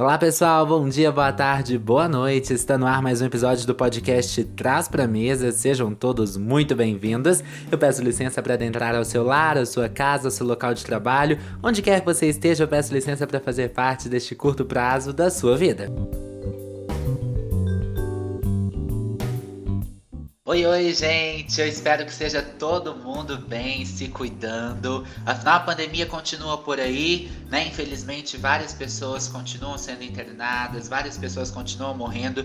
Olá pessoal, bom dia, boa tarde, boa noite. Está no ar mais um episódio do podcast Traz pra Mesa. Sejam todos muito bem-vindos. Eu peço licença para adentrar ao seu lar, à sua casa, ao seu local de trabalho, onde quer que você esteja, eu peço licença para fazer parte deste curto prazo da sua vida. Oi, oi, gente! Eu espero que seja todo mundo bem, se cuidando. Afinal, a pandemia continua por aí, né? Infelizmente, várias pessoas continuam sendo internadas, várias pessoas continuam morrendo.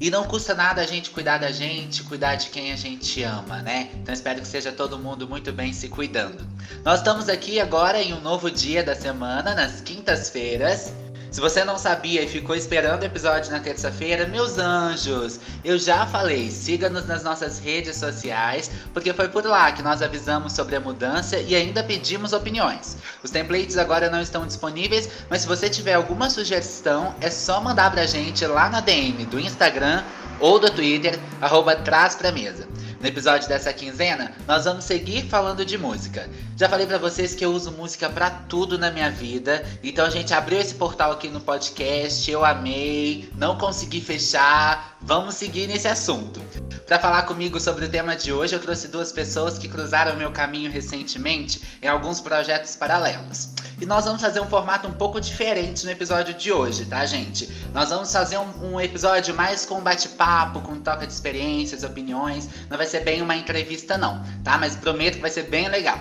E não custa nada a gente cuidar da gente, cuidar de quem a gente ama, né? Então espero que seja todo mundo muito bem se cuidando. Nós estamos aqui agora em um novo dia da semana, nas quintas-feiras. Se você não sabia e ficou esperando o episódio na terça-feira, meus anjos, eu já falei, siga-nos nas nossas redes sociais, porque foi por lá que nós avisamos sobre a mudança e ainda pedimos opiniões. Os templates agora não estão disponíveis, mas se você tiver alguma sugestão, é só mandar pra gente lá na DM do Instagram ou do Twitter, arroba traz pra mesa. No episódio dessa quinzena, nós vamos seguir falando de música. Já falei para vocês que eu uso música para tudo na minha vida, então a gente abriu esse portal aqui no podcast, eu amei, não consegui fechar, vamos seguir nesse assunto. Para falar comigo sobre o tema de hoje, eu trouxe duas pessoas que cruzaram meu caminho recentemente em alguns projetos paralelos. E nós vamos fazer um formato um pouco diferente no episódio de hoje, tá, gente? Nós vamos fazer um, um episódio mais com bate-papo, com troca de experiências, opiniões. Não vai ser bem uma entrevista, não, tá? Mas prometo que vai ser bem legal.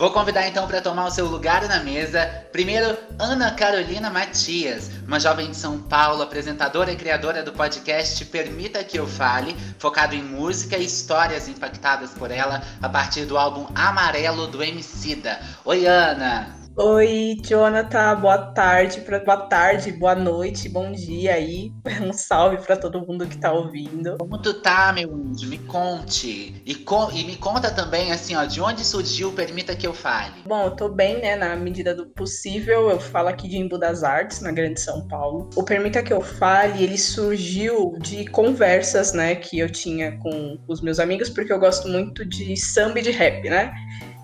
Vou convidar então para tomar o seu lugar na mesa, primeiro Ana Carolina Matias, uma jovem de São Paulo, apresentadora e criadora do podcast Permita que eu fale, focado em música e histórias impactadas por ela a partir do álbum Amarelo do Emicida. Oi Ana, Oi, Jonathan, boa tarde, pra, boa tarde, boa noite, bom dia aí. Um salve para todo mundo que tá ouvindo. Como tu tá, meu anjo? Me conte. E, con e me conta também, assim, ó, de onde surgiu Permita que eu fale. Bom, eu tô bem, né, na medida do possível. Eu falo aqui de Embu das Artes, na Grande São Paulo. O Permita que eu fale, ele surgiu de conversas, né, que eu tinha com os meus amigos, porque eu gosto muito de samba e de rap, né?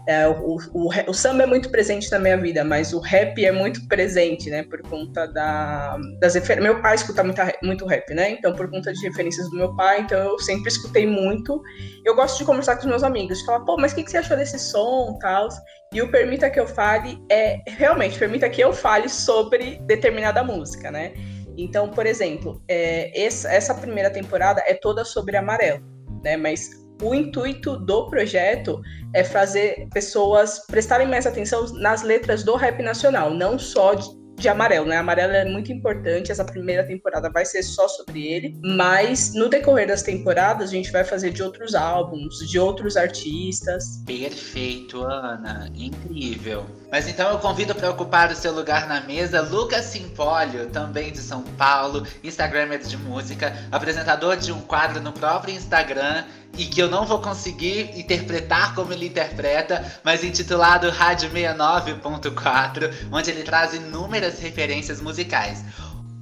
É, o, o, o, samba é muito presente na minha vida, mas o rap é muito presente, né? Por conta da, das referências. Meu pai escuta muita, muito rap, né? Então, por conta de referências do meu pai, então eu sempre escutei muito. Eu gosto de conversar com os meus amigos, de falar, pô, mas o que, que você achou desse som tal? E o Permita que eu fale é realmente, permita que eu fale sobre determinada música, né? Então, por exemplo, é, essa, essa primeira temporada é toda sobre amarelo, né? Mas o intuito do projeto é fazer pessoas prestarem mais atenção nas letras do rap nacional, não só de, de amarelo, né? Amarelo é muito importante, essa primeira temporada vai ser só sobre ele, mas no decorrer das temporadas a gente vai fazer de outros álbuns, de outros artistas. Perfeito, Ana, incrível. Mas então eu convido para ocupar o seu lugar na mesa Lucas Simpólio, também de São Paulo, Instagramer de música, apresentador de um quadro no próprio Instagram e que eu não vou conseguir interpretar como ele interpreta, mas intitulado Rádio 69.4, onde ele traz inúmeras referências musicais.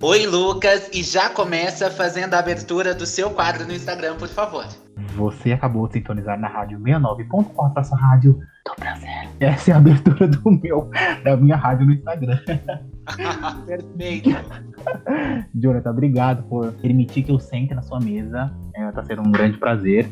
Oi, Lucas, e já começa fazendo a abertura do seu quadro no Instagram, por favor. Você acabou de sintonizar na rádio 69.4, essa rádio do prazer. Essa é a abertura do meu, da minha rádio no Instagram. Perfeito. Jonathan, obrigado por permitir que eu sente na sua mesa. É, tá sendo um grande prazer.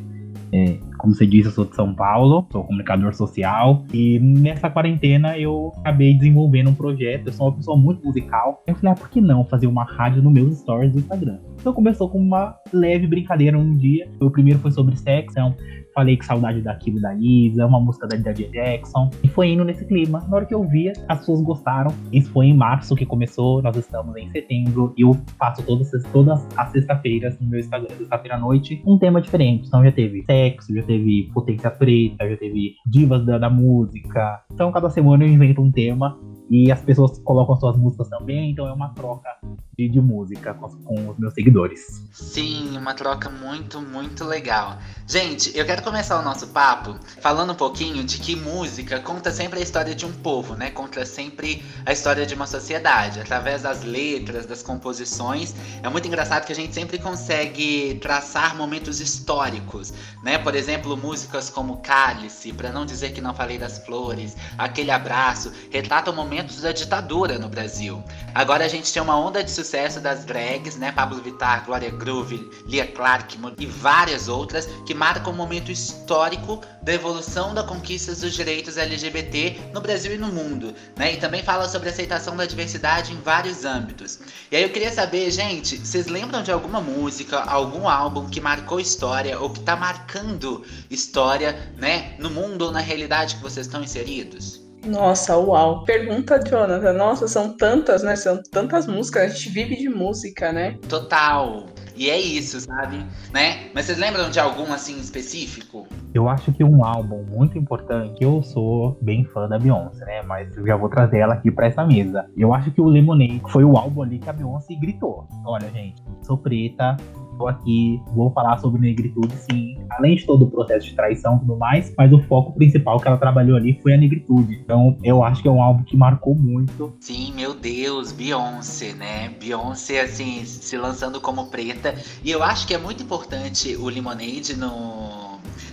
É, como você disse, eu sou de São Paulo, sou comunicador social e nessa quarentena eu acabei desenvolvendo um projeto. Eu sou uma pessoa muito musical. Eu falei, ah, por que não fazer uma rádio nos meus stories do Instagram? Então começou com uma leve brincadeira um dia. O primeiro foi sobre sexo, então falei que saudade daquilo da Isa, uma música da Daddy Jackson. E foi indo nesse clima. Na hora que eu via, as pessoas gostaram. Isso foi em março que começou, nós estamos em setembro. E eu faço todas, todas as sexta-feiras no meu Instagram, sexta-feira à noite, um tema diferente. Então já teve sexo, já teve potência preta, já teve divas da, da música. Então cada semana eu invento um tema e as pessoas colocam suas músicas também, então é uma troca de, de música com, com, os meus seguidores. Sim, uma troca muito, muito legal. Gente, eu quero começar o nosso papo falando um pouquinho de que música conta sempre a história de um povo, né? Conta sempre a história de uma sociedade, através das letras, das composições. É muito engraçado que a gente sempre consegue traçar momentos históricos, né? Por exemplo, músicas como Cálice, para não dizer que não falei das flores, Aquele Abraço, retratam momentos momentos da ditadura no Brasil. Agora a gente tem uma onda de sucesso das drags, né? Pablo Vittar, Gloria Groove, Lia Clark e várias outras que marcam um momento histórico da evolução da conquista dos direitos LGBT no Brasil e no mundo, né? E também fala sobre aceitação da diversidade em vários âmbitos. E aí eu queria saber, gente, vocês lembram de alguma música, algum álbum que marcou história ou que tá marcando história, né, no mundo ou na realidade que vocês estão inseridos? Nossa, uau. Pergunta, Jonathan. Nossa, são tantas, né? São tantas músicas. A gente vive de música, né? Total. E é isso, sabe? Né? Mas vocês lembram de algum assim específico? Eu acho que um álbum muito importante, eu sou bem fã da Beyoncé, né? Mas eu já vou trazer ela aqui pra essa mesa. Eu acho que o Lemonade foi o álbum ali que a Beyoncé gritou. Olha, gente, sou preta, tô aqui, vou falar sobre negritude, sim. Além de todo o processo de traição e tudo mais, mas o foco principal que ela trabalhou ali foi a negritude. Então, eu acho que é um álbum que marcou muito. Sim, meu Deus, Beyoncé, né? Beyoncé, assim, se lançando como preta. E eu acho que é muito importante o Lemonade no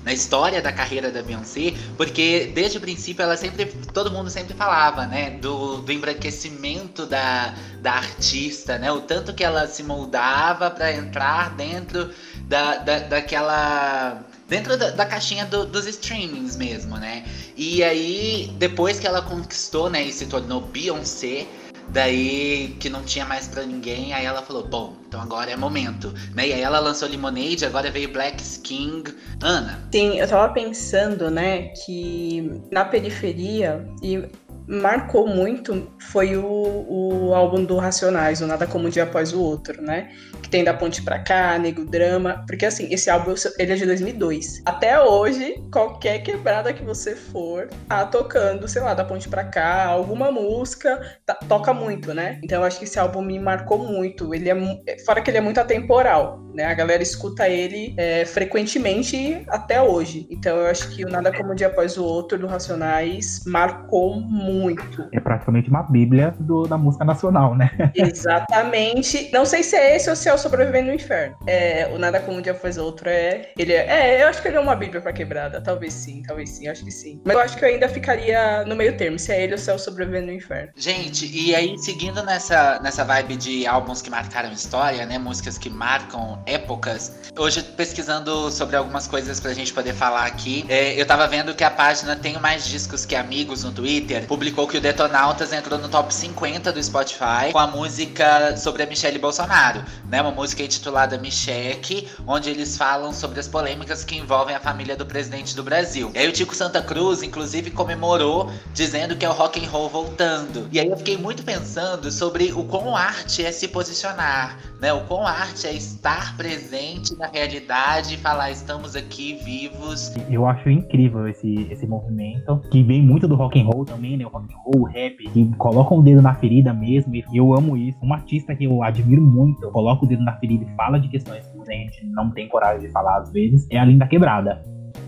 na história da carreira da Beyoncé, porque desde o princípio ela sempre, todo mundo sempre falava, né, do, do embranquecimento da, da artista, né, o tanto que ela se moldava para entrar dentro da, da, daquela dentro da, da caixinha do, dos streamings mesmo, né? E aí, depois que ela conquistou, né, e se tornou Beyoncé, Daí que não tinha mais para ninguém, aí ela falou: "Bom, então agora é momento", né? E aí ela lançou Lemonade, agora veio Black King. Ana. Sim, eu tava pensando, né, que na periferia e marcou muito foi o, o álbum do Racionais, o Nada Como Um Dia Após o Outro, né? Que tem Da Ponte Pra Cá, Nego Drama. Porque, assim, esse álbum ele é de 2002. Até hoje, qualquer quebrada que você for, tá tocando, sei lá, Da Ponte Pra Cá, alguma música, tá, toca muito, né? Então eu acho que esse álbum me marcou muito. Ele é, fora que ele é muito atemporal, né? A galera escuta ele é, frequentemente até hoje. Então eu acho que o Nada Como Um Dia Após o Outro, do Racionais, marcou muito. É praticamente uma bíblia do, da música nacional, né? Exatamente. Não sei se é esse ou se é o Sobrevivendo no Inferno. É, o Nada Como Um Dia Faz Outro é... Ele é... É, eu acho que ele é uma bíblia pra quebrada. Talvez sim, talvez sim, acho que sim. Mas eu acho que eu ainda ficaria no meio termo, se é ele ou se é o Sobrevivendo no Inferno. Gente, e aí seguindo nessa, nessa vibe de álbuns que marcaram história, né? Músicas que marcam épocas. Hoje, pesquisando sobre algumas coisas pra gente poder falar aqui, é, eu tava vendo que a página Tenho Mais Discos Que Amigos no Twitter publicou que o Detonautas entrou no top 50 do Spotify com a música sobre a Michelle Bolsonaro, né? Uma música intitulada Micheque, onde eles falam sobre as polêmicas que envolvem a família do presidente do Brasil. E aí o Tico Santa Cruz, inclusive, comemorou dizendo que é o rock and roll voltando. E aí eu fiquei muito pensando sobre o quão arte é se posicionar, né? O quão arte é estar presente na realidade e falar estamos aqui vivos. Eu acho incrível esse, esse movimento que vem muito do rock and roll também, né? O rock and roll, o rap, que coloca o dedo na ferida mesmo. E eu amo isso. Um artista que eu admiro muito, coloca o dedo na ferida e fala de questões que a gente não tem coragem de falar às vezes, é a Linda Quebrada.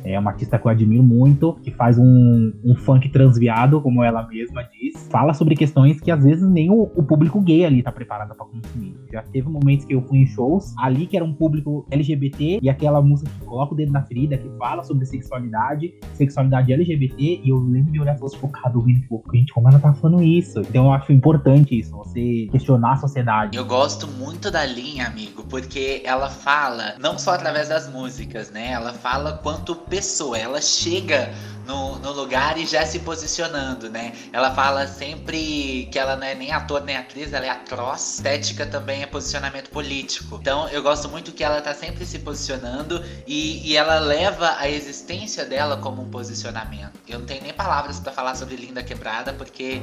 É uma artista que eu admiro muito, que faz um, um funk transviado, como ela mesma. Fala sobre questões que às vezes nem o, o público gay ali tá preparado para consumir. Já teve momentos que eu fui em shows ali que era um público LGBT e aquela música que coloca o dedo na ferida, que fala sobre sexualidade, sexualidade LGBT, e eu lembro de olhar as pessoas focadas ouvindo, tipo, gente, como ela tá falando isso? Então eu acho importante isso, você questionar a sociedade. Eu gosto muito da linha, amigo, porque ela fala, não só através das músicas, né? Ela fala quanto pessoa, ela chega no, no, lugar e já se posicionando, né? Ela fala sempre que ela não é nem ator nem atriz, ela é atroz. Estética também é posicionamento político. Então eu gosto muito que ela tá sempre se posicionando e, e ela leva a existência dela como um posicionamento. Eu não tenho nem palavras para falar sobre Linda Quebrada, porque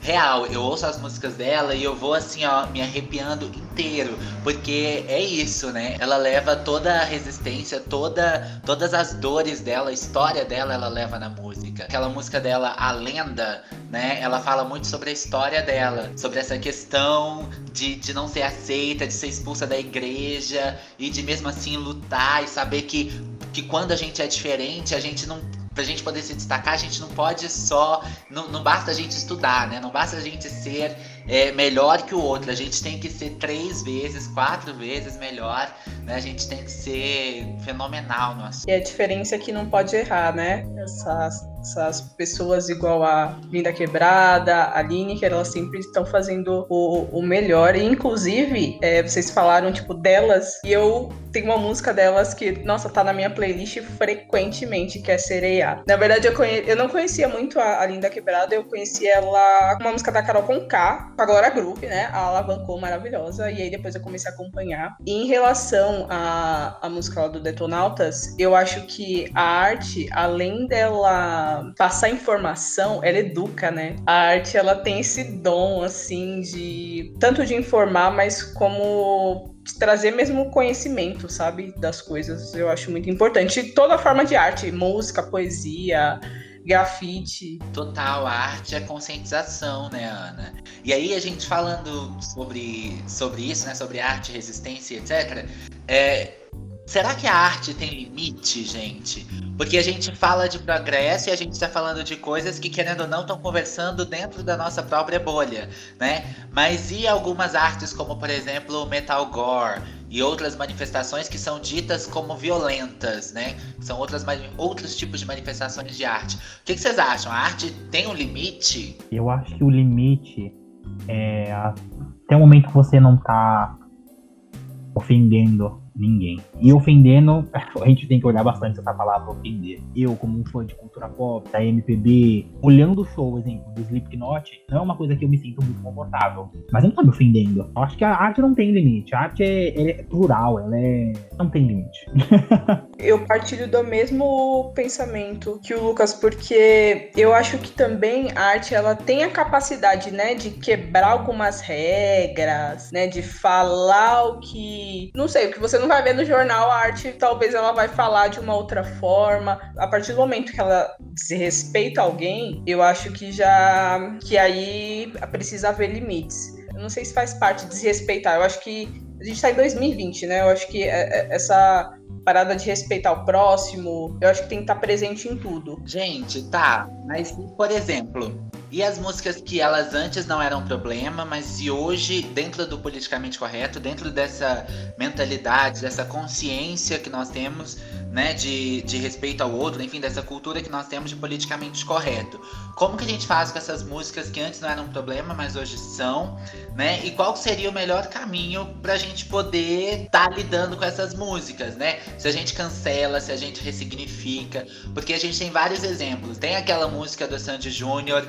real, eu ouço as músicas dela e eu vou assim, ó, me arrepiando inteiro, porque é isso, né? Ela leva toda a resistência, toda todas as dores dela, a história dela, ela leva na música. Aquela música dela, A Lenda, né? Ela fala muito sobre a história dela, sobre essa questão de, de não ser aceita, de ser expulsa da igreja e de mesmo assim lutar e saber que, que quando a gente é diferente, a gente não pra gente poder se destacar, a gente não pode só. Não, não basta a gente estudar, né? Não basta a gente ser é, melhor que o outro. A gente tem que ser três vezes, quatro vezes melhor. Né? A gente tem que ser fenomenal no assunto. E a diferença é que não pode errar, né? Essa essas pessoas igual a Linda Quebrada, a Lineker, elas sempre estão fazendo o, o melhor. E, inclusive, é, vocês falaram, tipo, delas, e eu tenho uma música delas que, nossa, tá na minha playlist frequentemente, que é Sereia. Na verdade, eu, conhe... eu não conhecia muito a, a Linda Quebrada, eu conheci ela com uma música da Carol Conká, com a Glória Groove, né? A Alavancou maravilhosa, e aí depois eu comecei a acompanhar. E em relação à, à música lá do Detonautas, eu acho que a arte, além dela passar informação, ela educa, né? A arte, ela tem esse dom, assim, de tanto de informar, mas como trazer mesmo conhecimento, sabe, das coisas. Eu acho muito importante. Toda forma de arte, música, poesia, grafite. Total, a arte é conscientização, né, Ana? E aí a gente falando sobre, sobre isso, né, sobre arte, resistência, etc. É, Será que a arte tem limite, gente? Porque a gente fala de progresso e a gente está falando de coisas que, querendo ou não, estão conversando dentro da nossa própria bolha, né? Mas e algumas artes, como por exemplo o metal gore e outras manifestações que são ditas como violentas, né? São outras, outros tipos de manifestações de arte. O que, que vocês acham? A arte tem um limite? Eu acho que o limite é até o momento que você não está ofendendo ninguém. E ofendendo, a gente tem que olhar bastante essa palavra ofender. Eu, como um fã de cultura pop, da MPB, olhando o show, exemplo, do Slipknot, não é uma coisa que eu me sinto muito confortável. Mas eu não tô me ofendendo. Eu acho que a arte não tem limite. A arte é, é plural, ela é. não tem limite. eu partilho do mesmo pensamento que o Lucas, porque eu acho que também a arte ela tem a capacidade, né, de quebrar algumas regras, né, de falar o que. Não sei, o que você não vai ver no jornal, a arte talvez ela vai falar de uma outra forma. A partir do momento que ela desrespeita alguém, eu acho que já que aí precisa haver limites. Eu não sei se faz parte de desrespeitar. Eu acho que a gente está em 2020, né? Eu acho que é, é, essa parada de respeitar o próximo, eu acho que tem que estar tá presente em tudo. Gente, tá. Mas, por exemplo, e as músicas que elas antes não eram problema, mas e hoje, dentro do politicamente correto, dentro dessa mentalidade, dessa consciência que nós temos, né, de, de respeito ao outro, enfim, dessa cultura que nós temos de politicamente correto. Como que a gente faz com essas músicas que antes não eram problema, mas hoje são, né? E qual seria o melhor caminho pra gente poder estar tá lidando com essas músicas, né? Se a gente cancela, se a gente ressignifica, porque a gente tem vários exemplos. Tem aquela música do Sandy Júnior,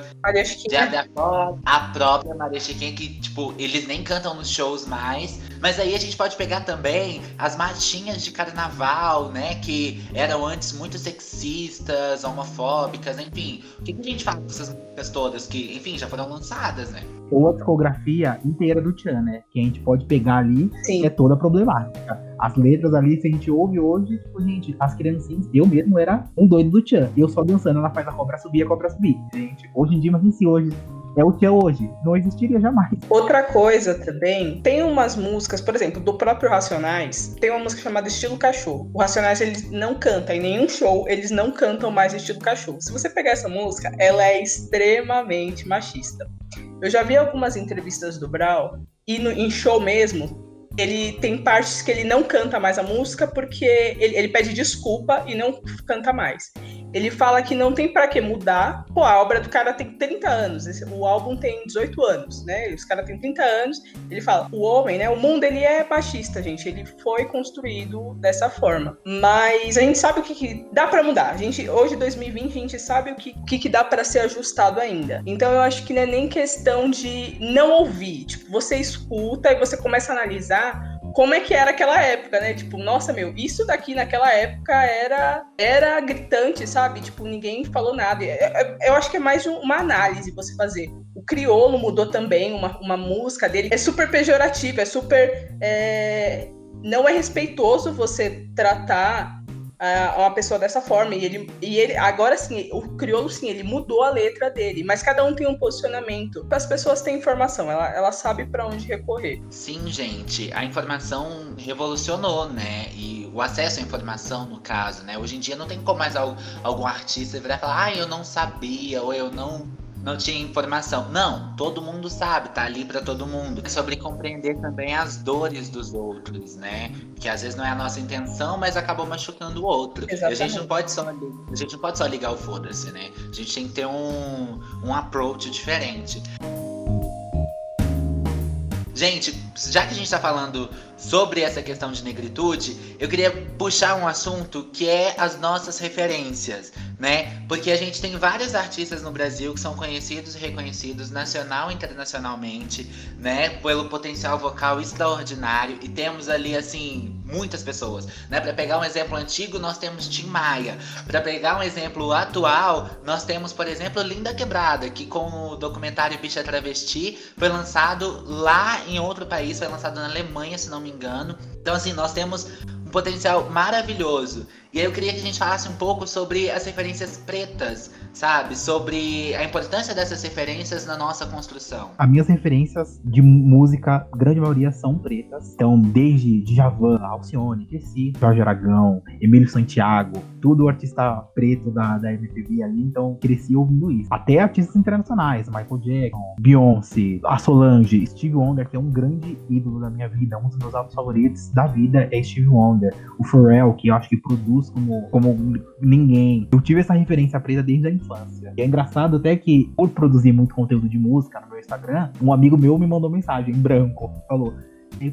a própria Maria Chiquinha, que, tipo, eles nem cantam nos shows mais, mas aí a gente pode pegar também as marchinhas de carnaval, né? Que eram antes muito sexistas, homofóbicas, enfim. O que, que a gente faz com essas músicas todas que, enfim, já foram lançadas, né? Ou a discografia inteira do Tchan, né? Que a gente pode pegar ali, Sim. é toda problemática. As letras ali, se a gente ouve hoje, tipo, gente, as criancinhas, eu mesmo era um doido do Tchan. Eu só dançando, ela faz a cobra subir, a cobra subir. Gente, hoje em dia, imagina se hoje é o que é hoje. Não existiria jamais. Outra coisa também, tem umas músicas, por exemplo, do próprio Racionais, tem uma música chamada Estilo Cachorro. O Racionais, eles não cantam em nenhum show, eles não cantam mais Estilo Cachorro. Se você pegar essa música, ela é extremamente machista. Eu já vi algumas entrevistas do Brau, e no, em show mesmo, ele tem partes que ele não canta mais a música porque ele, ele pede desculpa e não canta mais. Ele fala que não tem para que mudar. Pô, a obra do cara tem 30 anos, esse, o álbum tem 18 anos, né? Os caras têm 30 anos. Ele fala, o homem, né? O mundo ele é machista, gente. Ele foi construído dessa forma. Mas a gente sabe o que, que dá para mudar. A gente hoje 2020 a gente sabe o que, que, que dá para ser ajustado ainda. Então eu acho que não é nem questão de não ouvir. Tipo, você escuta e você começa a analisar como é que era aquela época, né? Tipo, nossa, meu, isso daqui naquela época era era gritante, sabe? Tipo, ninguém falou nada. É, é, eu acho que é mais uma análise você fazer. O crioulo mudou também, uma, uma música dele é super pejorativa, é super. É... Não é respeitoso você tratar uma pessoa dessa forma. E ele, e ele agora sim, o crioulo sim, ele mudou a letra dele, mas cada um tem um posicionamento. As pessoas têm informação, ela, ela sabe para onde recorrer. Sim, gente, a informação revolucionou, né? E o acesso à informação, no caso, né? Hoje em dia não tem como mais algum artista virar e falar, ah, eu não sabia, ou eu não não tinha informação. Não, todo mundo sabe, tá ali para todo mundo. É sobre compreender também as dores dos outros, né? Que às vezes não é a nossa intenção, mas acabou machucando o outro. Exatamente. a gente não pode só a gente não pode só ligar o foda-se, né? A gente tem que ter um, um approach diferente. Gente, já que a gente está falando sobre essa questão de negritude, eu queria puxar um assunto que é as nossas referências, né? Porque a gente tem vários artistas no Brasil que são conhecidos e reconhecidos nacional e internacionalmente, né? Pelo potencial vocal extraordinário e temos ali assim muitas pessoas, né? Para pegar um exemplo antigo, nós temos Tim Maia. Para pegar um exemplo atual, nós temos, por exemplo, Linda Quebrada, que com o documentário Bicha Travesti foi lançado lá em outro país, foi lançado na Alemanha, se não me engano. Então, assim, nós temos um potencial maravilhoso. E aí eu queria que a gente falasse um pouco sobre as referências pretas sabe? Sobre a importância dessas referências na nossa construção. As minhas referências de música, grande maioria são pretas. Então, desde Djavan, Alcione, Jessie, Jorge Aragão, Emílio Santiago, tudo artista preto da, da MTV ali. Então, cresci ouvindo isso. Até artistas internacionais, Michael Jackson, Beyoncé, a Solange, Steve Wonder, que é um grande ídolo da minha vida. Um dos meus álbuns favoritos da vida é Steve Wonder. O Pharrell, que eu acho que produz como, como ninguém. Eu tive essa referência preta desde a infância. E é engraçado até que, por produzir muito conteúdo de música no meu Instagram, um amigo meu me mandou mensagem em branco. Falou: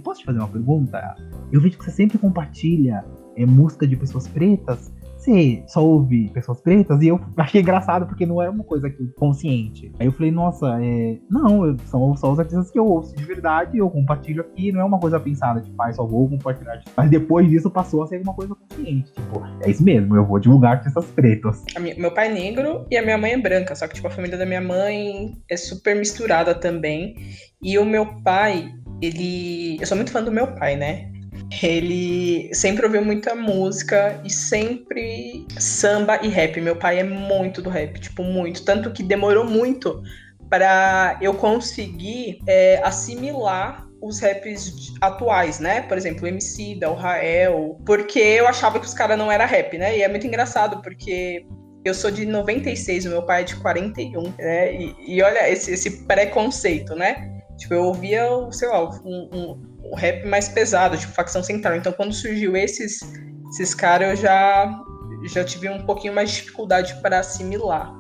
Posso te fazer uma pergunta? Eu vejo que você sempre compartilha é, música de pessoas pretas você só ouve pessoas pretas? E eu achei engraçado porque não era uma coisa consciente. Aí eu falei, nossa, é... não, eu, são só os artistas que eu ouço de verdade, eu compartilho aqui, não é uma coisa pensada, tipo, ah, só vou compartilhar. Mas depois disso passou a ser uma coisa consciente, tipo, é isso mesmo, eu vou divulgar artistas pretos. Minha, meu pai é negro e a minha mãe é branca, só que, tipo, a família da minha mãe é super misturada também. E o meu pai, ele. Eu sou muito fã do meu pai, né? Ele sempre ouviu muita música e sempre samba e rap. Meu pai é muito do rap, tipo, muito. Tanto que demorou muito para eu conseguir é, assimilar os raps atuais, né? Por exemplo, o MC, da Rael, porque eu achava que os caras não era rap, né? E é muito engraçado, porque eu sou de 96, o meu pai é de 41, né? E, e olha esse, esse preconceito, né? Tipo, eu ouvia, sei lá, um, um o rap mais pesado, tipo facção central. Então quando surgiu esses, esses caras, eu já, já tive um pouquinho mais de dificuldade para assimilar.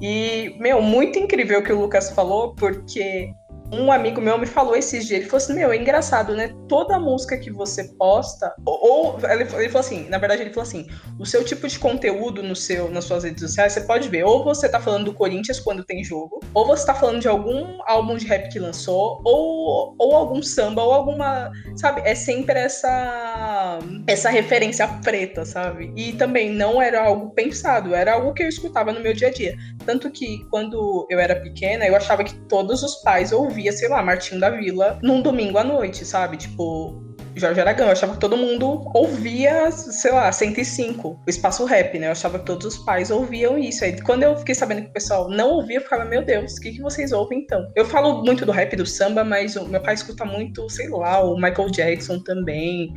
E, meu, muito incrível o que o Lucas falou, porque um amigo meu me falou esses dias, ele falou assim, meu, é engraçado, né? Toda música que você posta, ou, ele, ele falou assim, na verdade ele falou assim, o seu tipo de conteúdo no seu, nas suas redes sociais, você pode ver, ou você tá falando do Corinthians quando tem jogo, ou você tá falando de algum álbum de rap que lançou, ou, ou algum samba, ou alguma, sabe? É sempre essa, essa referência preta, sabe? E também não era algo pensado, era algo que eu escutava no meu dia a dia. Tanto que quando eu era pequena, eu achava que todos os pais ouviam ouvia, sei lá, Martinho da Vila num domingo à noite, sabe? Tipo, Jorge Aragão. Eu achava que todo mundo ouvia, sei lá, 105, o espaço rap, né? Eu achava que todos os pais ouviam isso. Aí quando eu fiquei sabendo que o pessoal não ouvia, eu ficava, meu Deus, o que, que vocês ouvem então? Eu falo muito do rap do samba, mas o meu pai escuta muito, sei lá, o Michael Jackson também.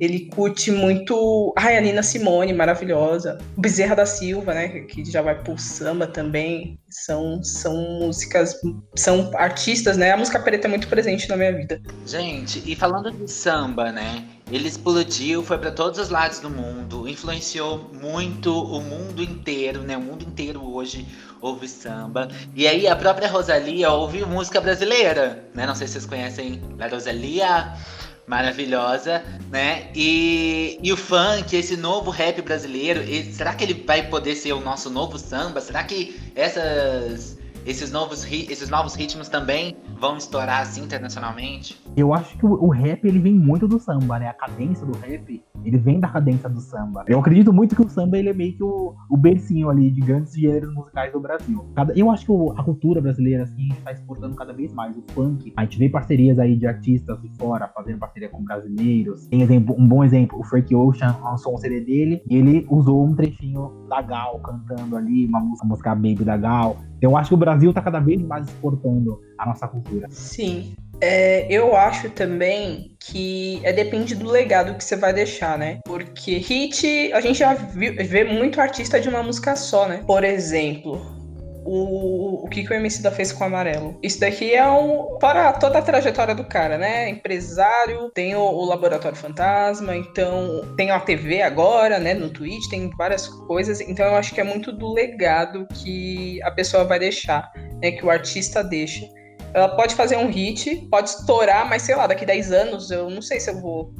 Ele curte muito. A Nina Simone, maravilhosa. Bezerra da Silva, né? Que já vai pro samba também. São, são músicas. São artistas, né? A música preta é muito presente na minha vida. Gente, e falando de samba, né? Ele explodiu, foi para todos os lados do mundo, influenciou muito o mundo inteiro, né? O mundo inteiro hoje ouve samba. E aí a própria Rosalia ouve música brasileira, né? Não sei se vocês conhecem a Rosalia maravilhosa, né? E, e o funk, esse novo rap brasileiro, será que ele vai poder ser o nosso novo samba? Será que essas esses novos, esses novos ritmos também vão estourar assim internacionalmente? Eu acho que o, o, rap ele vem muito do samba, né? A cadência do rap, ele vem da cadência do samba. Eu acredito muito que o samba ele é meio que o, o bercinho ali de grandes gêneros musicais do Brasil. Cada, eu acho que o, a cultura brasileira assim está exportando cada vez mais o funk. A gente vê parcerias aí de artistas de fora fazendo parceria com brasileiros. Tem exemplo, um bom exemplo, o Frank Ocean lançou um CD dele e ele usou um trechinho da Gal cantando ali uma música, uma música Baby da Gal. Eu acho que o Brasil está cada vez mais exportando a nossa cultura. Sim. É, eu acho também que é, depende do legado que você vai deixar, né? Porque hit, a gente já viu, vê muito artista de uma música só, né? Por exemplo, o, o que, que o MC da fez com o Amarelo. Isso daqui é um. Para toda a trajetória do cara, né? Empresário, tem o, o Laboratório Fantasma, então tem a TV agora, né? No Twitch, tem várias coisas. Então eu acho que é muito do legado que a pessoa vai deixar, né? Que o artista deixa. Ela pode fazer um hit, pode estourar, mas sei lá, daqui 10 anos eu não sei se eu vou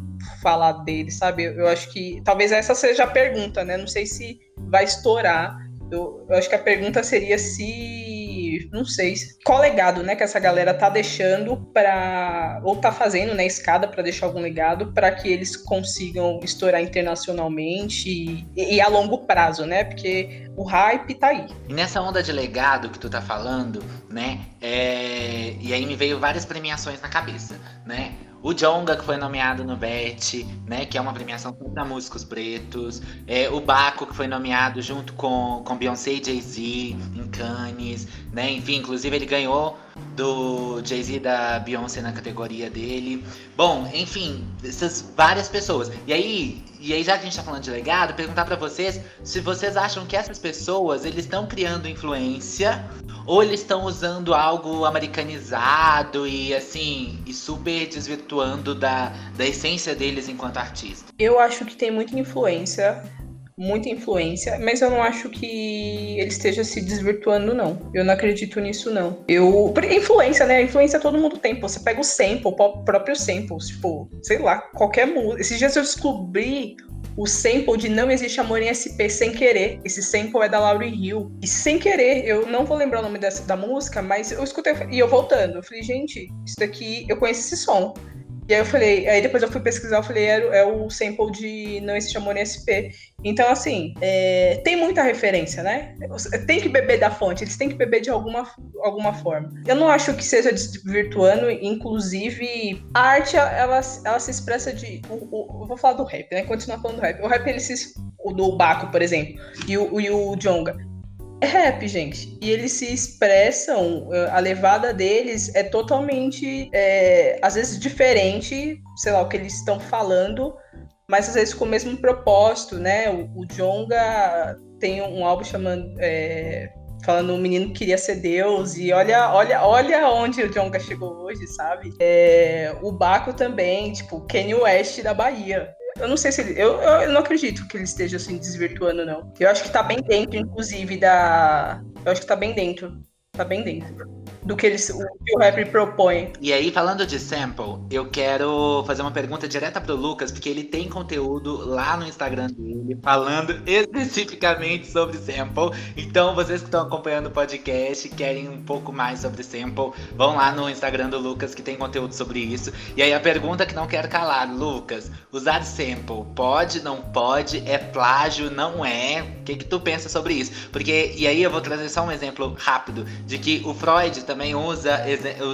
falar dele, sabe? Eu, acho que talvez essa seja a pergunta, né? Não sei se vai estourar. Eu, eu acho que a pergunta seria se. Não sei. Qual legado, né, que essa galera tá deixando para Ou tá fazendo, né, escada para deixar algum legado para que eles consigam estourar internacionalmente e, e, a longo prazo, né? Porque o hype tá aí. E nessa onda de legado que tu tá falando, né? É... E aí me veio várias premiações na cabeça, né? O Jonga, que foi nomeado no BET, né? Que é uma premiação para músicos pretos. É, o Baco, que foi nomeado junto com, com Beyoncé e Jay-Z em Cannes, né? Enfim, inclusive ele ganhou do Jay-Z da Beyoncé na categoria dele. Bom, enfim, essas várias pessoas. E aí, e aí já que a gente tá falando de legado, perguntar para vocês se vocês acham que essas pessoas, eles estão criando influência ou eles estão usando algo americanizado e assim, e super desvirtuando da, da essência deles enquanto artista? Eu acho que tem muita influência muita influência, mas eu não acho que ele esteja se desvirtuando, não. Eu não acredito nisso, não. Eu. Influência, né? Influência todo mundo tem. Pô. Você pega o sample, o próprio sample, tipo, sei lá, qualquer música. Esses dias eu descobri o sample de Não Existe Amor em SP sem querer. Esse sample é da Lauryn Hill. E sem querer, eu não vou lembrar o nome dessa, da música, mas eu escutei e eu voltando. Eu falei, gente, isso daqui, eu conheço esse som. E aí eu falei, aí depois eu fui pesquisar, eu falei, é, é o sample de Não Existe Amor em SP. Então, assim, é, tem muita referência, né? Tem que beber da fonte, eles têm que beber de alguma, alguma forma. Eu não acho que seja desvirtuando, inclusive, a arte, ela, ela se expressa de. O, o, eu vou falar do rap, né? Continuar falando do rap. O rap, ele se. O do Baco, por exemplo, e o, e o Jonga é rap, gente. E eles se expressam, a levada deles é totalmente, é, às vezes, diferente, sei lá, o que eles estão falando, mas às vezes com o mesmo propósito, né? O, o Jonga tem um álbum chamando. É, falando um menino que queria ser Deus e olha, olha, olha onde o Jonga chegou hoje, sabe? É, o Baco também, tipo, Kanye West da Bahia. Eu não sei se ele. Eu, eu não acredito que ele esteja assim desvirtuando, não. Eu acho que tá bem dentro, inclusive, da. Eu acho que tá bem dentro. Tá bem dentro do que, eles, o, rap propõe. E aí, falando de sample, eu quero fazer uma pergunta direta pro Lucas, porque ele tem conteúdo lá no Instagram dele falando especificamente sobre sample. Então, vocês que estão acompanhando o podcast querem um pouco mais sobre sample, vão lá no Instagram do Lucas que tem conteúdo sobre isso. E aí, a pergunta que não quero calar, Lucas, usar sample pode, não pode? É plágio, não é? O que, que tu pensa sobre isso? Porque, e aí eu vou trazer só um exemplo rápido de que o Freud também usa,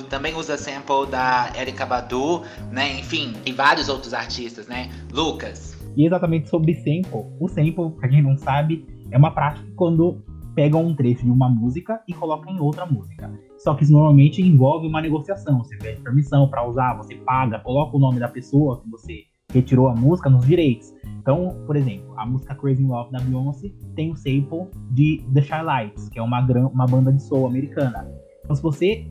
também usa sample da Erika Badu, né? Enfim, tem vários outros artistas, né? Lucas. E exatamente sobre sample. O sample, pra quem não sabe, é uma prática quando pegam um trecho de uma música e colocam em outra música. Só que isso normalmente envolve uma negociação. Você pede permissão para usar, você paga, coloca o nome da pessoa que você retirou a música nos direitos. Então, por exemplo, a música Crazy Love da Beyoncé tem o sample de The Shy Lights, que é uma, uma banda de soul americana. Então, se você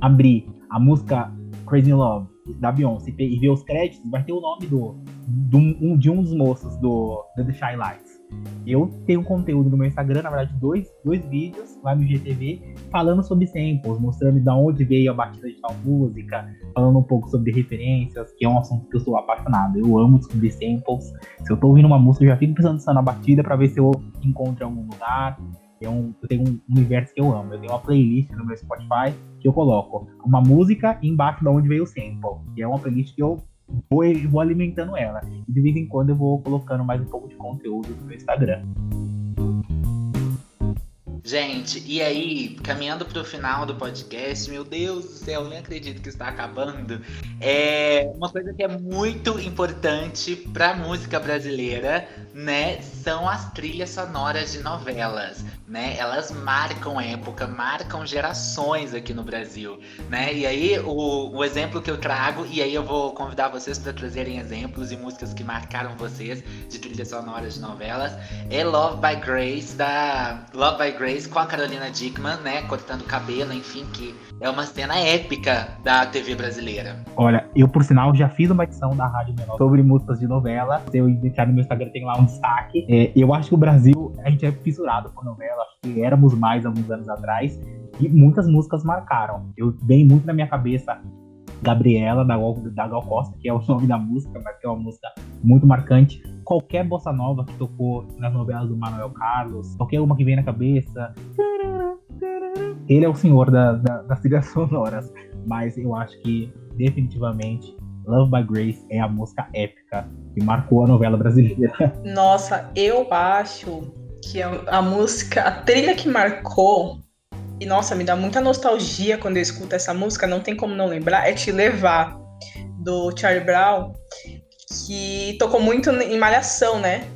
abrir a música Crazy Love da Beyoncé e ver os créditos, vai ter o nome do, do um, de um dos moços do The Shy Lights. Eu tenho conteúdo no meu Instagram, na verdade, dois, dois vídeos lá no GTV falando sobre samples, mostrando de onde veio a batida de tal música, falando um pouco sobre referências, que é um assunto que eu sou apaixonado. Eu amo descobrir samples. Se eu tô ouvindo uma música, eu já fico pensando na batida para ver se eu encontro em algum lugar. Eu, tenho um universo que eu amo. Eu tenho uma playlist no meu Spotify que eu coloco uma música embaixo de onde veio o sample. Que é uma playlist que eu vou, vou alimentando ela. E de vez em quando eu vou colocando mais um pouco de conteúdo no meu Instagram. Gente, e aí, caminhando para o final do podcast, meu Deus do céu, nem acredito que está acabando. É uma coisa que é muito importante para a música brasileira, né, são as trilhas sonoras de novelas, né? Elas marcam época, marcam gerações aqui no Brasil, né? E aí o, o exemplo que eu trago, e aí eu vou convidar vocês para trazerem exemplos e músicas que marcaram vocês de trilhas sonoras de novelas, é Love by Grace da Love by Grace com a Carolina Dickman, né, cortando cabelo, enfim, que é uma cena épica da TV brasileira. Olha, eu por sinal já fiz uma edição da Rádio Menor sobre músicas de novela. Eu entrar no meu Instagram tem lá um destaque. É, eu acho que o Brasil, a gente é fissurado por novela, acho que éramos mais alguns anos atrás. E muitas músicas marcaram. Eu bem muito na minha cabeça Gabriela, da Gal, da Gal Costa, que é o nome da música, mas que é uma música muito marcante. Qualquer bossa nova que tocou nas novelas do Manuel Carlos, qualquer uma que vem na cabeça. Ele é o senhor da, da, das trilhas sonoras, mas eu acho que definitivamente Love by Grace é a música épica que marcou a novela brasileira. Nossa, eu acho que a, a música, a trilha que marcou e nossa, me dá muita nostalgia quando eu escuto essa música, não tem como não lembrar, é Te Levar, do Charlie Brown, que tocou muito em Malhação, né?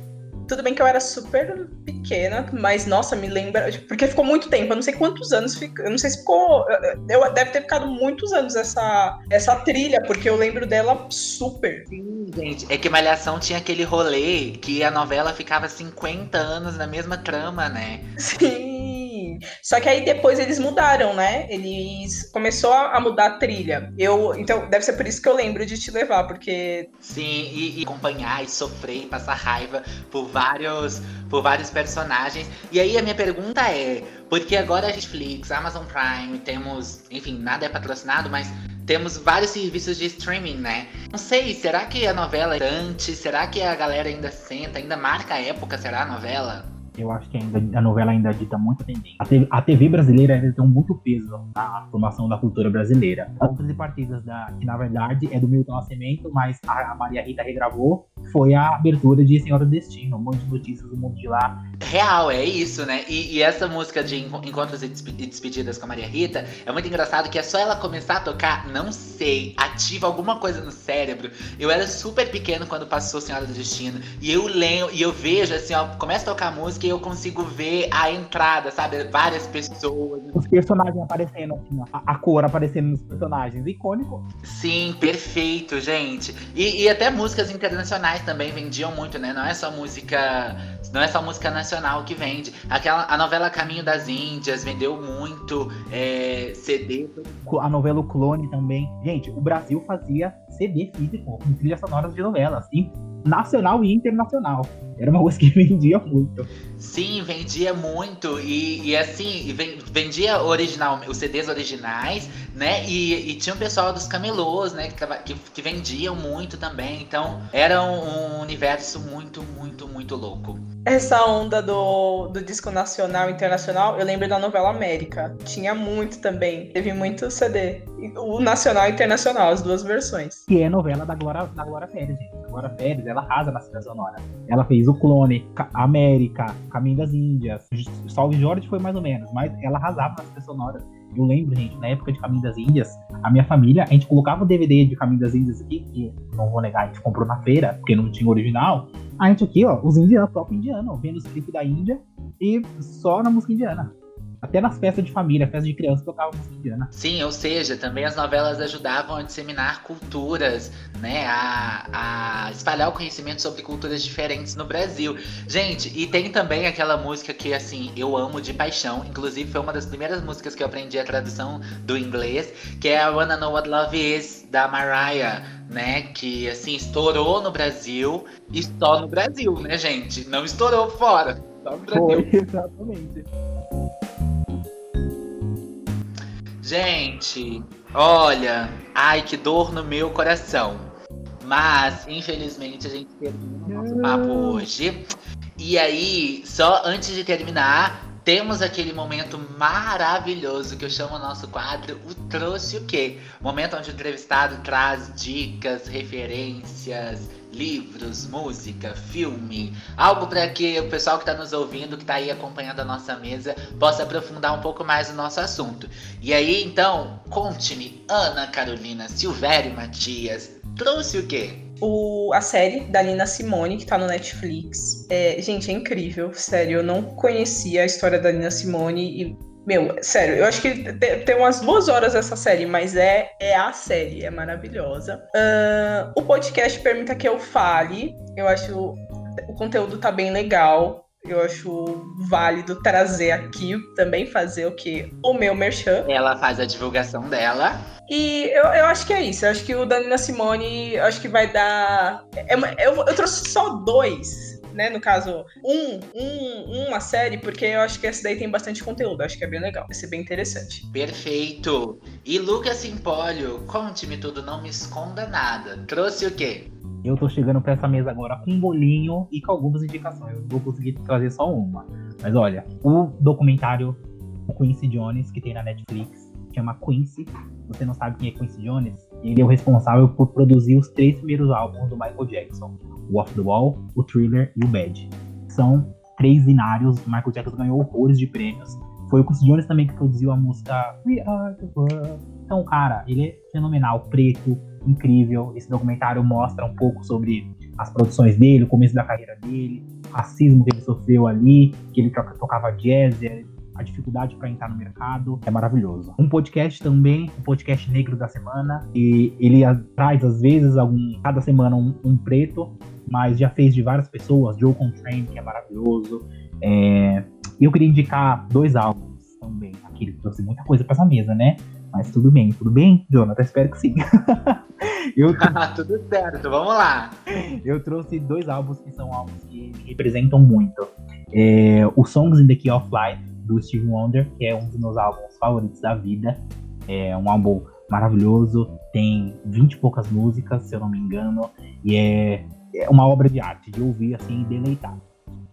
Tudo bem que eu era super pequena, mas nossa, me lembra. Porque ficou muito tempo, eu não sei quantos anos ficou. Eu não sei se ficou. Eu, deve ter ficado muitos anos essa, essa trilha, porque eu lembro dela super. Sim, gente. É que Malhação tinha aquele rolê que a novela ficava 50 anos na mesma trama, né? Sim. Só que aí depois eles mudaram, né? Eles começou a mudar a trilha. Eu, então deve ser por isso que eu lembro de te levar, porque sim, e, e acompanhar e sofrer e passar raiva por vários por vários personagens. E aí a minha pergunta é, porque agora a Netflix, Amazon Prime, temos, enfim, nada é patrocinado, mas temos vários serviços de streaming, né? Não sei, será que a novela é antes? Será que a galera ainda senta, ainda marca a época, será a novela? Eu acho que ainda, a novela ainda dita muita tendência. A TV, a TV brasileira ainda tem muito peso na formação da cultura brasileira. E partidas da, que na verdade é do Milton Nascimento, mas a, Maria Rita regravou, foi a abertura de Senhora do Destino, um monte de notícias do mundo de lá. Real, é isso, né? E, e essa música de Encontros e Despedidas com a Maria Rita é muito engraçado que é só ela começar a tocar, não sei, ativa alguma coisa no cérebro. Eu era super pequeno quando passou Senhora do Destino. E eu lembro, e eu vejo assim, ó, começa a tocar a música eu consigo ver a entrada, sabe? Várias pessoas. Os personagens aparecendo, assim, a, a cor aparecendo nos personagens. Icônico. Sim, perfeito, gente. E, e até músicas internacionais também vendiam muito, né? Não é só música. Não é só música nacional que vende. Aquela, a novela Caminho das Índias vendeu muito é, CD. A novela O Clone também. Gente, o Brasil fazia CD físico com trilhas sonoras de novelas. E nacional e internacional. Era uma coisa que vendia muito. Sim, vendia muito. E, e assim, vendia original, os CDs originais, né? E, e tinha o pessoal dos camelôs, né? Que, que, que, vendiam muito também. Então, era um, um universo muito, muito, muito louco. Essa onda do, do disco nacional e internacional, eu lembro da novela América. Tinha muito também. Teve muito CD. O nacional e internacional, as duas versões. Que é novela da Glória, da Glória Pérez, gente. A Glória Pérez, ela arrasa na cidade sonora. Ela fez o Clone, América, Caminho das Índias. Salve Jorge foi mais ou menos, mas ela arrasava nas trilhas sonoras. Eu lembro, gente, na época de Caminho das Índias, a minha família, a gente colocava o DVD de Caminho das Índias aqui, que não vou negar, a gente comprou na feira, porque não tinha original. A gente aqui, ó, os indianos, próprio indiano, vendo os clipes da Índia e só na música indiana. Até nas festas de família, festas de criança, tocava música indiana. Sim, ou seja, também as novelas ajudavam a disseminar culturas, né? A, a espalhar o conhecimento sobre culturas diferentes no Brasil. Gente, e tem também aquela música que, assim, eu amo de paixão. Inclusive, foi uma das primeiras músicas que eu aprendi a tradução do inglês, que é a Wanna Know What Love Is, da Mariah, né? Que, assim, estourou no Brasil e só no Brasil, né, gente? Não estourou fora. Só no Brasil. Foi, exatamente. Gente, olha, ai que dor no meu coração. Mas, infelizmente, a gente termina o nosso papo hoje. E aí, só antes de terminar, temos aquele momento maravilhoso que eu chamo o nosso quadro O Trouxe o Quê? Momento onde o entrevistado traz dicas, referências, livros, música, filme, algo para que o pessoal que está nos ouvindo, que está aí acompanhando a nossa mesa, possa aprofundar um pouco mais o nosso assunto. E aí, então, conte-me, Ana Carolina Silvério Matias, trouxe o quê? o, a série da Nina Simone, que tá no Netflix. É, gente, é incrível, sério. Eu não conhecia a história da Nina Simone e meu, sério, eu acho que tem umas duas horas essa série, mas é, é a série, é maravilhosa. Uh, o podcast permita que eu fale. Eu acho o conteúdo tá bem legal. Eu acho válido trazer aqui também fazer o que? O meu merchan. Ela faz a divulgação dela. E eu, eu acho que é isso. Eu acho que o Danina Simone, acho que vai dar. É, eu, eu trouxe só dois né? No caso, um, um, uma série, porque eu acho que essa daí tem bastante conteúdo. Acho que é bem legal. Vai ser bem interessante. Perfeito. E Lucas Simpólio, conte-me tudo, não me esconda nada. Trouxe o quê? Eu tô chegando pra essa mesa agora com um bolinho e com algumas indicações. Eu vou conseguir trazer só uma. Mas olha, o documentário Quincy Jones, que tem na Netflix, chama Quincy. Você não sabe quem é Quincy Jones? Ele é o responsável por produzir os três primeiros álbuns do Michael Jackson: o Off the Wall, o Thriller e o Bad. São três binários. O Michael Jackson ganhou horrores de prêmios. Foi o Quincy Jones também que produziu a música We Are the World. Então, cara, ele é fenomenal, preto, incrível. Esse documentário mostra um pouco sobre as produções dele, o começo da carreira dele, racismo que ele sofreu ali, que ele tocava jazz, a dificuldade para entrar no mercado. É maravilhoso. Um podcast também, o um podcast negro da semana. E ele traz, às vezes, algum, cada semana um, um preto, mas já fez de várias pessoas. Joe Contrain, que é maravilhoso. É... Eu queria indicar dois álbuns também. Aqui ele trouxe muita coisa para essa mesa, né? Mas tudo bem, tudo bem, Jonathan? Espero que sim. eu tudo certo, vamos lá. Eu trouxe dois álbuns que são álbuns que me representam muito. É, o Songs in the Key of Life, do Steve Wonder, que é um dos meus álbuns favoritos da vida. É um álbum maravilhoso, tem vinte e poucas músicas, se eu não me engano, e é, é uma obra de arte, de ouvir assim e deleitar.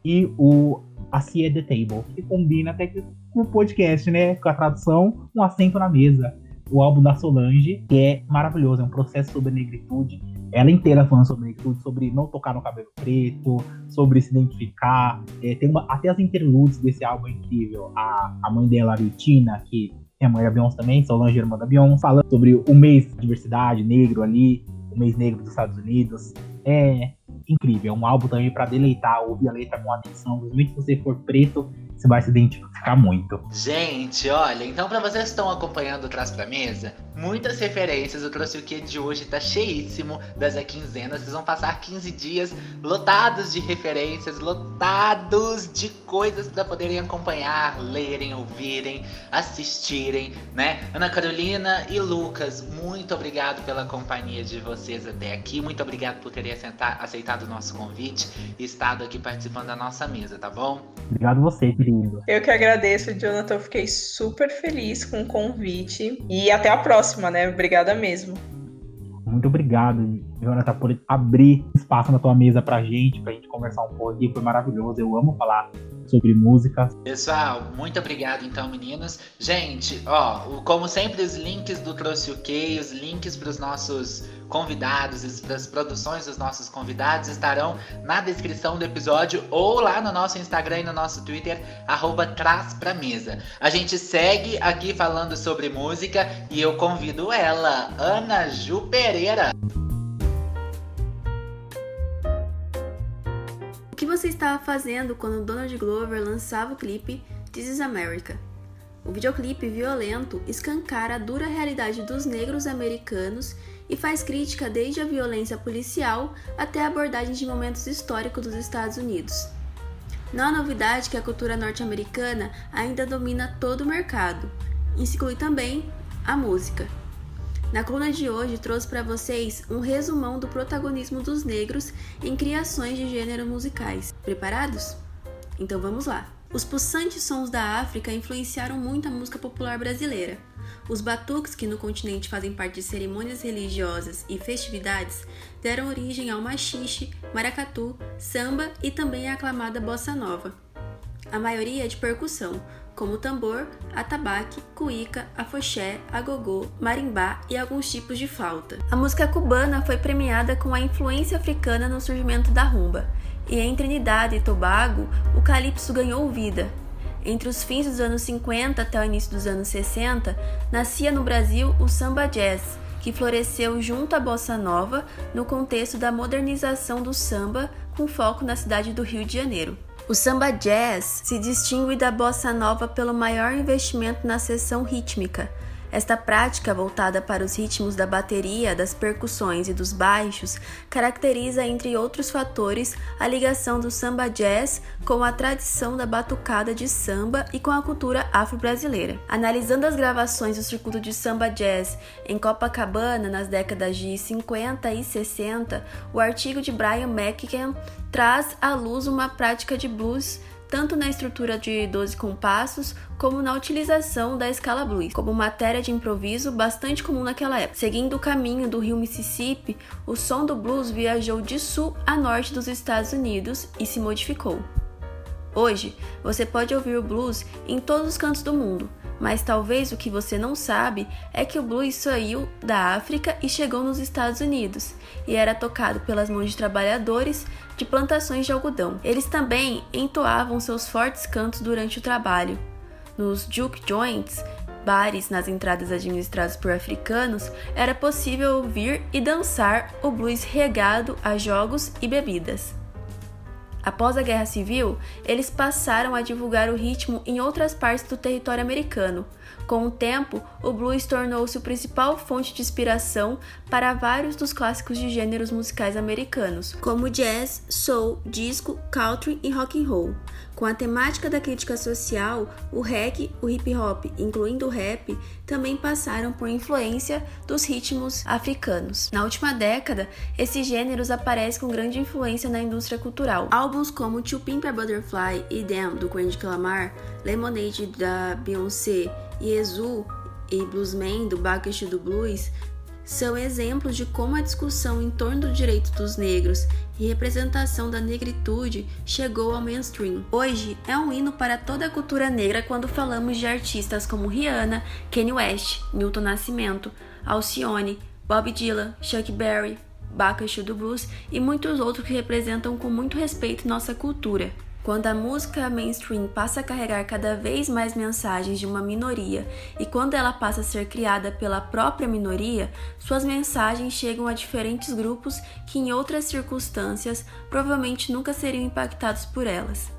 E o A Sea the Table, que combina até com o podcast, né? Com a tradução, um assento na mesa. O álbum da Solange, que é maravilhoso, é um processo sobre negritude ela inteira falando sobre negritude, sobre não tocar no cabelo preto, sobre se identificar. É, tem uma, até as interludes desse álbum é incrível. A, a mãe dela, a Ritina, que é a mãe da Beyoncé também, Solange, irmã da Beyoncé, falando sobre o mês de diversidade negro ali, o mês negro dos Estados Unidos. É incrível, é um álbum também para deleitar, ouvir a letra com atenção, principalmente se você for preto você vai se identificar muito. Gente, olha, então para vocês que estão acompanhando o Traz Pra Mesa, muitas referências, eu trouxe o que de hoje tá cheíssimo das quinzenas, vocês vão passar 15 dias lotados de referências, lotados de coisas para poderem acompanhar, lerem, ouvirem, assistirem, né? Ana Carolina e Lucas, muito obrigado pela companhia de vocês até aqui, muito obrigado por terem aceitado o nosso convite e estado aqui participando da nossa mesa, tá bom? Obrigado você, querido lindo. Eu que agradeço, Jonathan. Eu fiquei super feliz com o convite. E até a próxima, né? Obrigada mesmo. Muito obrigado, Jonathan, por abrir espaço na tua mesa pra gente, pra gente conversar um pouco aqui. Foi maravilhoso. Eu amo falar sobre música. Pessoal, muito obrigado então, meninos. Gente, ó, como sempre, os links do Trouxe o Quê, os links para os nossos convidados, as produções dos nossos convidados estarão na descrição do episódio ou lá no nosso Instagram e no nosso Twitter, arroba Traz Pra Mesa. A gente segue aqui falando sobre música e eu convido ela, Ana Ju Pereira. Você estava fazendo quando Donald Glover lançava o clipe This is America? O videoclipe violento escancara a dura realidade dos negros americanos e faz crítica desde a violência policial até a abordagem de momentos históricos dos Estados Unidos. Não há novidade que a cultura norte-americana ainda domina todo o mercado. Inclui também a música. Na coluna de hoje trouxe para vocês um resumão do protagonismo dos negros em criações de gênero musicais. Preparados? Então vamos lá! Os pulsantes sons da África influenciaram muito a música popular brasileira. Os batuques, que no continente fazem parte de cerimônias religiosas e festividades, deram origem ao machixe, maracatu, samba e também a aclamada bossa nova. A maioria é de percussão, como tambor, atabaque, cuíca, afoxé, agogô, marimbá e alguns tipos de flauta. A música cubana foi premiada com a influência africana no surgimento da rumba, e em Trinidad e Tobago o calypso ganhou vida. Entre os fins dos anos 50 até o início dos anos 60, nascia no Brasil o samba jazz, que floresceu junto à bossa nova no contexto da modernização do samba, com foco na cidade do Rio de Janeiro. O samba jazz se distingue da bossa nova pelo maior investimento na seção rítmica, esta prática, voltada para os ritmos da bateria, das percussões e dos baixos, caracteriza, entre outros fatores, a ligação do samba jazz com a tradição da batucada de samba e com a cultura afro-brasileira. Analisando as gravações do circuito de samba jazz em Copacabana nas décadas de 50 e 60, o artigo de Brian McKen traz à luz uma prática de blues tanto na estrutura de 12 compassos como na utilização da escala blues, como matéria de improviso bastante comum naquela época. Seguindo o caminho do rio Mississippi, o som do blues viajou de sul a norte dos Estados Unidos e se modificou. Hoje, você pode ouvir o blues em todos os cantos do mundo, mas talvez o que você não sabe é que o blues saiu da África e chegou nos Estados Unidos e era tocado pelas mãos de trabalhadores de plantações de algodão. Eles também entoavam seus fortes cantos durante o trabalho. Nos juke joints, bares nas entradas administrados por africanos, era possível ouvir e dançar o blues regado a jogos e bebidas. Após a Guerra Civil, eles passaram a divulgar o ritmo em outras partes do território americano. Com o tempo, o blues tornou-se o principal fonte de inspiração para vários dos clássicos de gêneros musicais americanos, como jazz, soul, disco, country e rock and roll. Com a temática da crítica social, o reggae, o hip hop, incluindo o rap, também passaram por influência dos ritmos africanos. Na última década, esses gêneros aparecem com grande influência na indústria cultural. Álbuns como To Pimp a Butterfly e Damn, do Kendrick Lamar, Lemonade, da Beyoncé e e Bluesman, do Bacchus do Blues, são exemplos de como a discussão em torno do direito dos negros e representação da negritude chegou ao mainstream. Hoje é um hino para toda a cultura negra quando falamos de artistas como Rihanna, Kanye West, Milton Nascimento, Alcione, Bob Dylan, Chuck Berry, Bacchus do Blues e muitos outros que representam com muito respeito nossa cultura. Quando a música mainstream passa a carregar cada vez mais mensagens de uma minoria e quando ela passa a ser criada pela própria minoria, suas mensagens chegam a diferentes grupos que, em outras circunstâncias, provavelmente nunca seriam impactados por elas.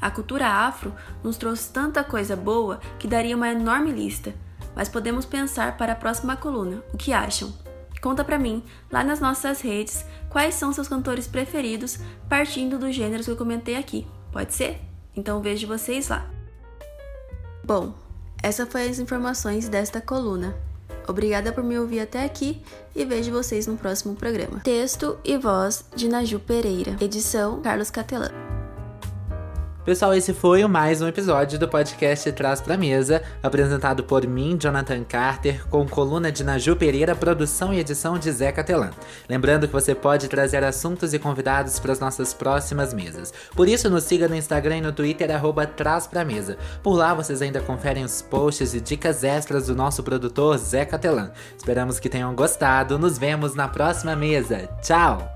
A cultura afro nos trouxe tanta coisa boa que daria uma enorme lista, mas podemos pensar para a próxima coluna. O que acham? Conta pra mim, lá nas nossas redes, quais são seus cantores preferidos, partindo dos gêneros que eu comentei aqui. Pode ser? Então vejo vocês lá. Bom, essa foi as informações desta coluna. Obrigada por me ouvir até aqui e vejo vocês no próximo programa. Texto e voz de Naju Pereira. Edição Carlos Catelan. Pessoal, esse foi mais um episódio do podcast Traz Pra Mesa, apresentado por mim, Jonathan Carter, com coluna de Naju Pereira, produção e edição de Zé Catelan. Lembrando que você pode trazer assuntos e convidados para as nossas próximas mesas. Por isso, nos siga no Instagram e no Twitter, arroba Traz Pra Mesa. Por lá, vocês ainda conferem os posts e dicas extras do nosso produtor Zé Catelan. Esperamos que tenham gostado. Nos vemos na próxima mesa. Tchau!